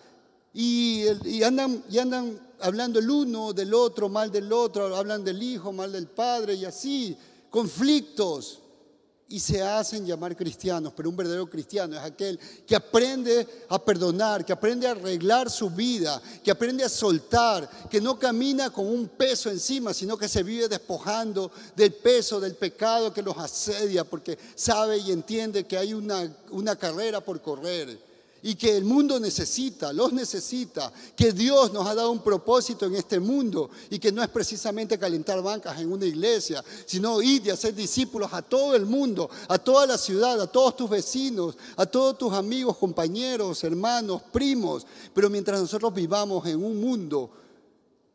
Y, y, andan, y andan hablando el uno del otro, mal del otro, hablan del hijo, mal del padre y así, conflictos y se hacen llamar cristianos, pero un verdadero cristiano es aquel que aprende a perdonar, que aprende a arreglar su vida, que aprende a soltar, que no camina con un peso encima, sino que se vive despojando del peso del pecado que los asedia, porque sabe y entiende que hay una, una carrera por correr y que el mundo necesita, los necesita, que Dios nos ha dado un propósito en este mundo y que no es precisamente calentar bancas en una iglesia, sino ir y hacer discípulos a todo el mundo, a toda la ciudad, a todos tus vecinos, a todos tus amigos, compañeros, hermanos, primos. Pero mientras nosotros vivamos en un mundo,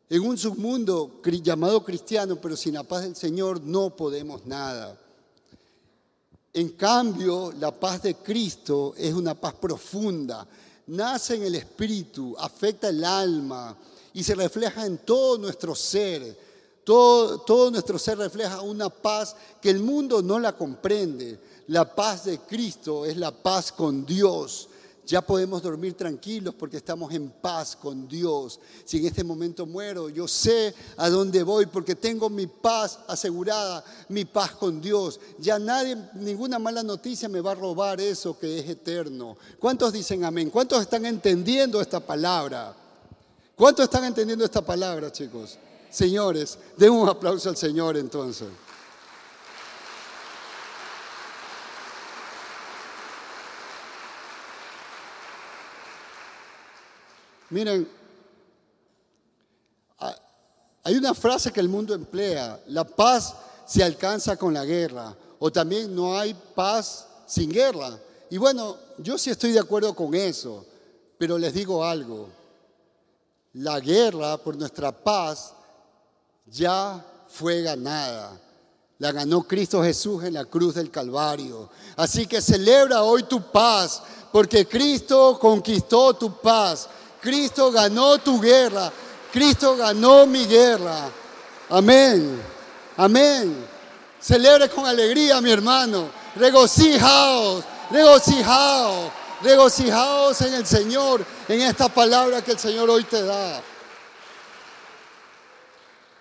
en un submundo llamado cristiano, pero sin la paz del Señor no podemos nada. En cambio, la paz de Cristo es una paz profunda, nace en el espíritu, afecta el alma y se refleja en todo nuestro ser. Todo, todo, nuestro ser refleja una paz que el mundo no la comprende. La paz de Cristo es la paz con Dios. Ya podemos dormir tranquilos porque estamos en paz con Dios. Si en este momento muero, yo sé a dónde voy porque tengo mi paz asegurada, mi paz con Dios. Ya nadie, ninguna mala noticia me va a robar eso que es eterno. ¿Cuántos dicen amén? ¿Cuántos están entendiendo esta palabra? ¿Cuántos están entendiendo esta palabra, chicos? Señores, den un aplauso al Señor entonces. Miren, hay una frase que el mundo emplea, la paz se alcanza con la guerra, o también no hay paz sin guerra. Y bueno, yo sí estoy de acuerdo con eso, pero les digo algo, la guerra por nuestra paz ya fue ganada. La ganó Cristo Jesús en la cruz del Calvario. Así que celebra hoy tu paz, porque Cristo conquistó tu paz. Cristo ganó tu guerra. Cristo ganó mi guerra. Amén. Amén. Celebre con alegría, mi hermano. Regocijaos, regocijaos, regocijaos en el Señor, en esta palabra que el Señor hoy te da.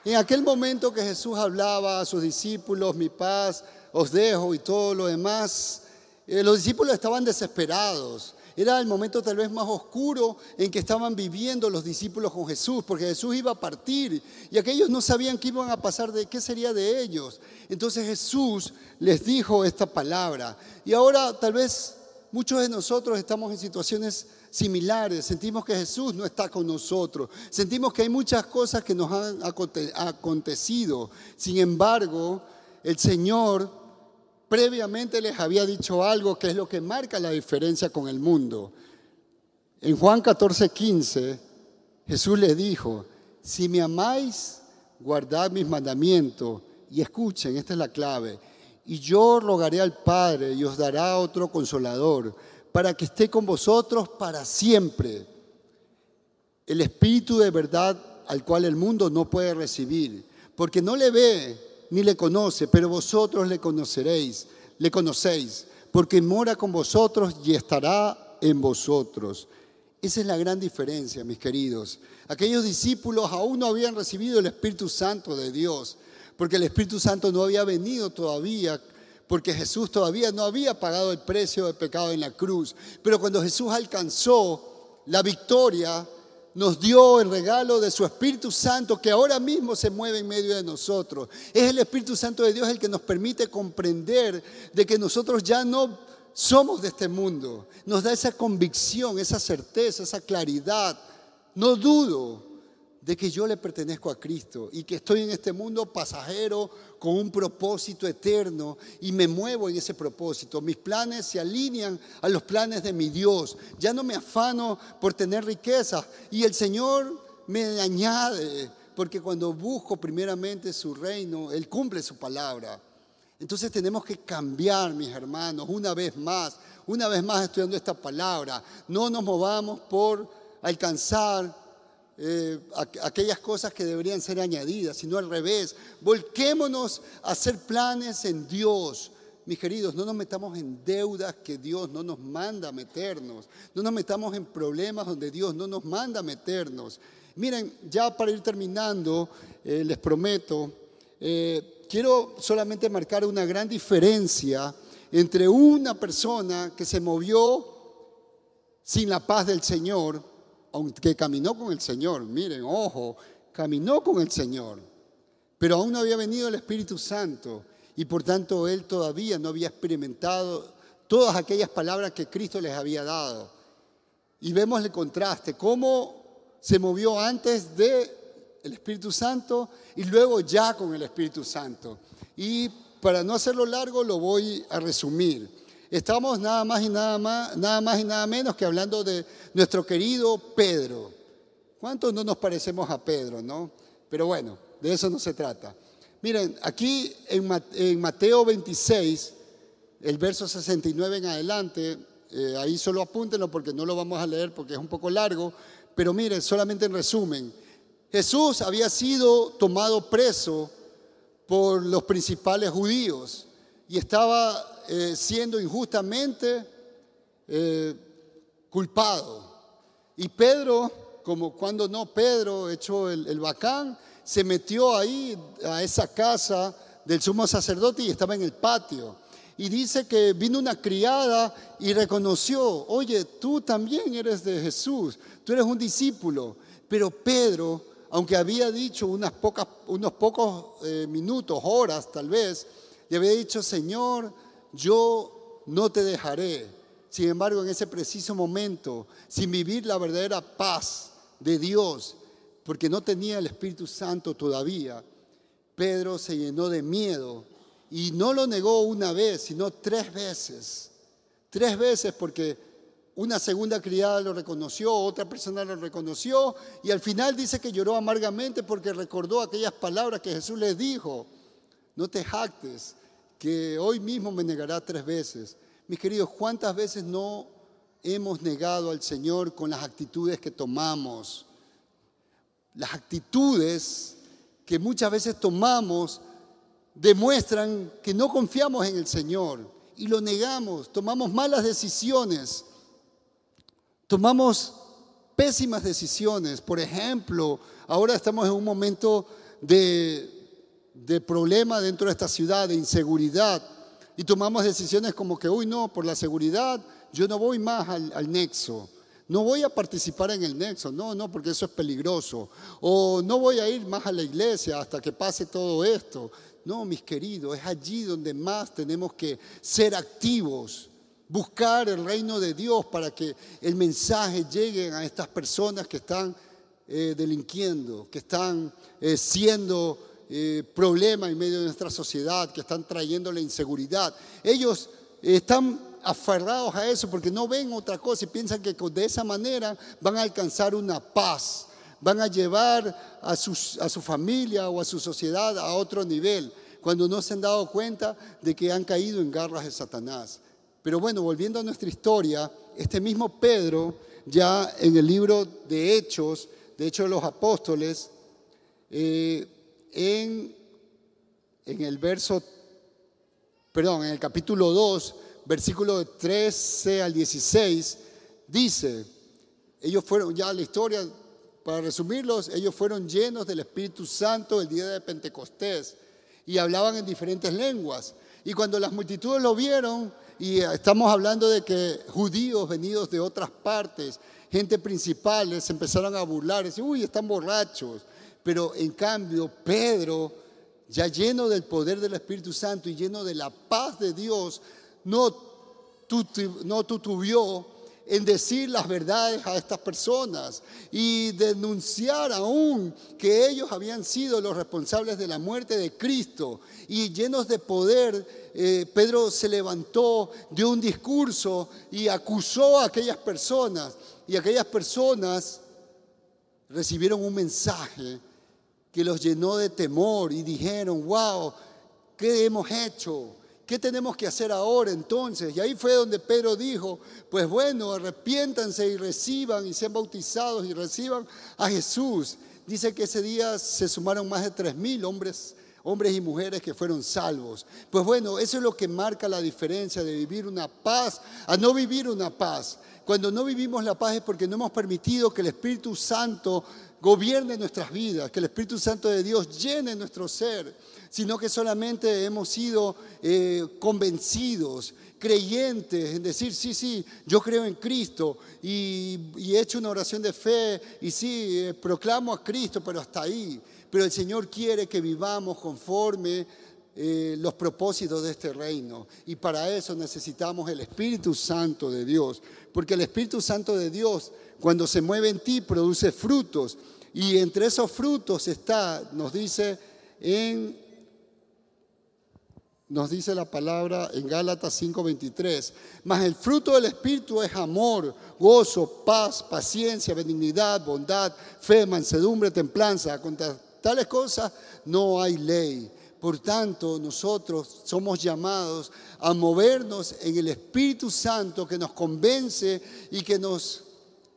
En aquel momento que Jesús hablaba a sus discípulos, mi paz os dejo y todo lo demás, eh, los discípulos estaban desesperados. Era el momento tal vez más oscuro en que estaban viviendo los discípulos con Jesús, porque Jesús iba a partir y aquellos no sabían qué iban a pasar, de qué sería de ellos. Entonces Jesús les dijo esta palabra. Y ahora tal vez muchos de nosotros estamos en situaciones similares, sentimos que Jesús no está con nosotros, sentimos que hay muchas cosas que nos han acontecido. Sin embargo, el Señor previamente les había dicho algo que es lo que marca la diferencia con el mundo. En Juan 14, 15, Jesús le dijo, si me amáis, guardad mis mandamientos. Y escuchen, esta es la clave. Y yo rogaré al Padre y os dará otro consolador para que esté con vosotros para siempre. El Espíritu de verdad al cual el mundo no puede recibir, porque no le ve ni le conoce, pero vosotros le conoceréis, le conocéis, porque mora con vosotros y estará en vosotros. Esa es la gran diferencia, mis queridos. Aquellos discípulos aún no habían recibido el Espíritu Santo de Dios, porque el Espíritu Santo no había venido todavía, porque Jesús todavía no había pagado el precio del pecado en la cruz. Pero cuando Jesús alcanzó la victoria, nos dio el regalo de su Espíritu Santo que ahora mismo se mueve en medio de nosotros. Es el Espíritu Santo de Dios el que nos permite comprender de que nosotros ya no somos de este mundo. Nos da esa convicción, esa certeza, esa claridad. No dudo de que yo le pertenezco a Cristo y que estoy en este mundo pasajero con un propósito eterno y me muevo en ese propósito. Mis planes se alinean a los planes de mi Dios. Ya no me afano por tener riqueza y el Señor me añade, porque cuando busco primeramente su reino, Él cumple su palabra. Entonces tenemos que cambiar, mis hermanos, una vez más, una vez más estudiando esta palabra. No nos movamos por alcanzar eh, aquellas cosas que deberían ser añadidas, sino al revés. Volquémonos a hacer planes en Dios. Mis queridos, no nos metamos en deudas que Dios no nos manda meternos. No nos metamos en problemas donde Dios no nos manda meternos. Miren, ya para ir terminando, eh, les prometo, eh, quiero solamente marcar una gran diferencia entre una persona que se movió sin la paz del Señor aunque caminó con el Señor, miren, ojo, caminó con el Señor, pero aún no había venido el Espíritu Santo y por tanto él todavía no había experimentado todas aquellas palabras que Cristo les había dado. Y vemos el contraste, cómo se movió antes de el Espíritu Santo y luego ya con el Espíritu Santo. Y para no hacerlo largo lo voy a resumir. Estamos nada más y nada más, nada más y nada menos que hablando de nuestro querido Pedro. ¿Cuántos no nos parecemos a Pedro, no? Pero bueno, de eso no se trata. Miren, aquí en Mateo 26, el verso 69 en adelante, eh, ahí solo apúntenlo porque no lo vamos a leer porque es un poco largo, pero miren, solamente en resumen, Jesús había sido tomado preso por los principales judíos y estaba eh, siendo injustamente eh, culpado. Y Pedro, como cuando no, Pedro echó el, bacán, se metió ahí a esa casa del sumo sacerdote y estaba en el patio. Y dice que vino una criada y reconoció, oye, tú también eres de Jesús, tú eres un discípulo. Pero Pedro, aunque había dicho unas pocas, unos pocos eh, minutos, horas tal vez, le había dicho, Señor, yo no te dejaré. Sin embargo, en ese preciso momento, sin vivir la verdadera paz de Dios, porque no tenía el Espíritu Santo todavía, Pedro se llenó de miedo y no lo negó una vez, sino tres veces. Tres veces porque una segunda criada lo reconoció, otra persona lo reconoció y al final dice que lloró amargamente porque recordó aquellas palabras que Jesús le dijo. No te jactes, que hoy mismo me negará tres veces. Mis queridos, ¿cuántas veces no hemos negado al Señor con las actitudes que tomamos? Las actitudes que muchas veces tomamos demuestran que no confiamos en el Señor y lo negamos, tomamos malas decisiones, tomamos pésimas decisiones. Por ejemplo, ahora estamos en un momento de, de problema dentro de esta ciudad, de inseguridad, y tomamos decisiones como que, uy, no, por la seguridad, yo no voy más al, nexo. No voy a participar en el nexo, no, no, porque eso es peligroso. O no voy a ir más a la iglesia hasta que pase todo esto. No, mis queridos, es allí donde más tenemos que ser activos, buscar el reino de Dios para que el mensaje llegue a estas personas que están eh, delinquiendo, que están eh, siendo eh, problema en medio de nuestra sociedad, que están trayendo la inseguridad. Ellos están aferrados a eso porque no ven otra cosa y piensan que de esa manera van a alcanzar una paz, van a llevar a, a su familia o a su sociedad a otro nivel, cuando no se han dado cuenta de que han caído en garras de Satanás. Pero bueno, volviendo a nuestra historia, este mismo Pedro, ya en el libro de Hechos, de Hechos de los Apóstoles, eh, en, en el verso, perdón, en el capítulo 2, versículo 13 al 16, dice, ellos fueron, ya la historia, para resumirlos, ellos fueron llenos del Espíritu Santo el día de Pentecostés y hablaban en diferentes lenguas. Y cuando las multitudes lo vieron, y estamos hablando de que judíos venidos de otras partes, gente principal, les empezaron a burlar, decir, uy, están borrachos. Pero en cambio, Pedro, ya lleno del poder del Espíritu Santo y lleno de la paz de Dios, no, no tutubió en decir las verdades a estas personas y denunciar aún que ellos habían sido los responsables de la muerte de Cristo. Y llenos de poder, eh, Pedro se levantó, dio un discurso y acusó a aquellas personas. Y aquellas personas recibieron un mensaje que los llenó de temor y dijeron, wow, ¿qué hemos hecho? ¿Qué tenemos que hacer ahora entonces? Y ahí fue donde Pedro dijo, pues bueno, arrepiéntanse y reciban y sean bautizados y reciban a Jesús. Dice que ese día se sumaron más de tres mil hombres, hombres y mujeres que fueron salvos. Pues bueno, eso es lo que marca la diferencia de vivir una paz a no vivir una paz. Cuando no vivimos la paz es porque no hemos permitido que el Espíritu Santo gobierne nuestras vidas, que el Espíritu Santo de Dios llene nuestro ser sino que solamente hemos sido eh, convencidos, creyentes, en decir, sí, sí, yo creo en Cristo y, he hecho una oración de fe y sí, eh, proclamo a Cristo, pero hasta ahí. Pero el Señor quiere que vivamos conforme eh, los propósitos de este reino. Y para eso necesitamos el Espíritu Santo de Dios. Porque el Espíritu Santo de Dios, cuando se mueve en ti, produce frutos. Y entre esos frutos está, nos dice en nos dice la palabra en Gálatas 5:23. Mas el fruto del Espíritu es amor, gozo, paz, paciencia, benignidad, bondad, fe, mansedumbre, templanza. Contra tales cosas no hay ley. Por tanto, nosotros somos llamados a movernos en el Espíritu Santo que nos convence y que nos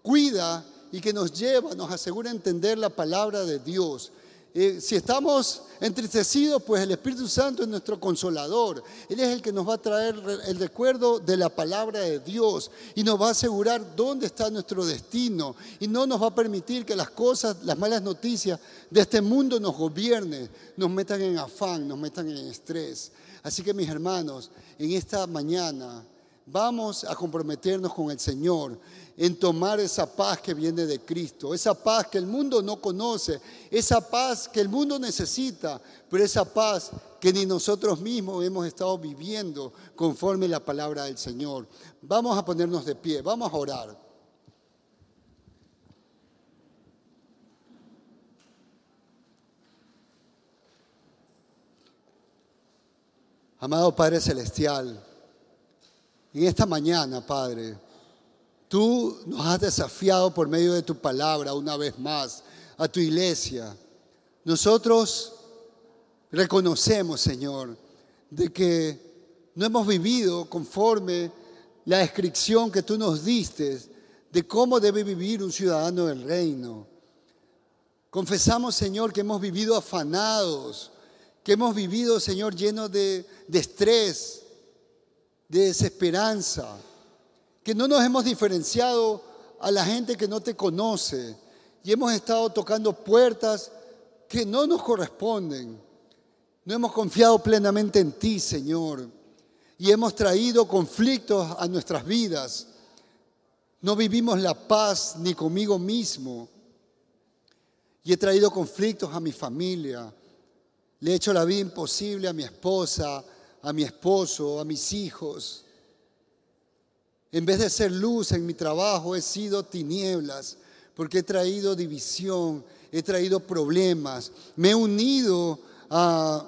cuida y que nos lleva, nos asegura entender la palabra de Dios. Eh, si estamos entristecidos, pues el Espíritu Santo es nuestro consolador. Él es el que nos va a traer el recuerdo de la palabra de Dios y nos va a asegurar dónde está nuestro destino y no nos va a permitir que las cosas, las malas noticias de este mundo nos gobiernen, nos metan en afán, nos metan en estrés. Así que mis hermanos, en esta mañana vamos a comprometernos con el Señor en tomar esa paz que viene de Cristo, esa paz que el mundo no conoce, esa paz que el mundo necesita, pero esa paz que ni nosotros mismos hemos estado viviendo conforme la palabra del Señor. Vamos a ponernos de pie, vamos a orar. Amado Padre Celestial, en esta mañana, Padre, Tú nos has desafiado por medio de tu palabra una vez más a tu iglesia. Nosotros reconocemos, Señor, de que no hemos vivido conforme la descripción que tú nos diste de cómo debe vivir un ciudadano del reino. Confesamos, Señor, que hemos vivido afanados, que hemos vivido, Señor, llenos de, de estrés, de desesperanza que no nos hemos diferenciado a la gente que no te conoce y hemos estado tocando puertas que no nos corresponden. No hemos confiado plenamente en ti, Señor, y hemos traído conflictos a nuestras vidas. No vivimos la paz ni conmigo mismo. Y he traído conflictos a mi familia. Le he hecho la vida imposible a mi esposa, a mi esposo, a mis hijos. En vez de ser luz en mi trabajo, he sido tinieblas, porque he traído división, he traído problemas, me he unido a,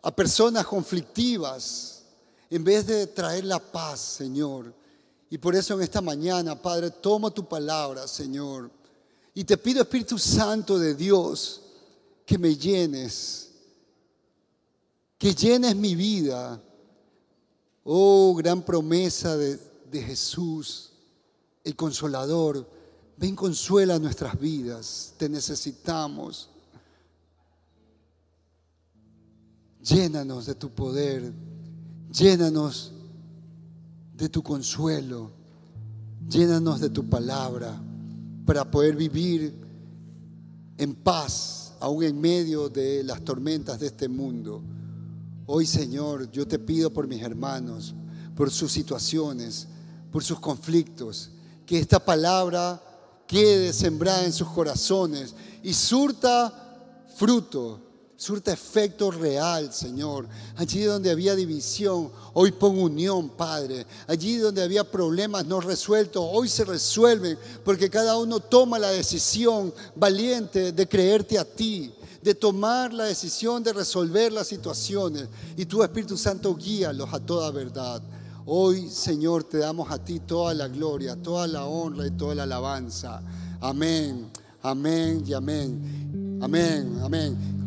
a personas conflictivas, en vez de traer la paz, Señor. Y por eso en esta mañana, Padre, tomo tu palabra, Señor. Y te pido, Espíritu Santo de Dios, que me llenes, que llenes mi vida Oh, gran promesa de, Jesús, el consolador. Ven, consuela nuestras vidas. Te necesitamos. Llénanos de tu poder. Llénanos de tu consuelo. Llénanos de tu palabra para poder vivir en paz, aún en medio de las tormentas de este mundo. Hoy, Señor, yo te pido por mis hermanos, por sus situaciones, por sus conflictos, que esta palabra quede sembrada en sus corazones y surta fruto, surta efecto real, Señor. Allí donde había división, hoy pon unión, Padre. Allí donde había problemas no resueltos, hoy se resuelven, porque cada uno toma la decisión valiente de creerte a ti de tomar la decisión de resolver las situaciones. Y tu Espíritu Santo guíalos a toda verdad. Hoy, Señor, te damos a ti toda la gloria, toda la honra y toda la alabanza. Amén, amén y amén. Amén, amén.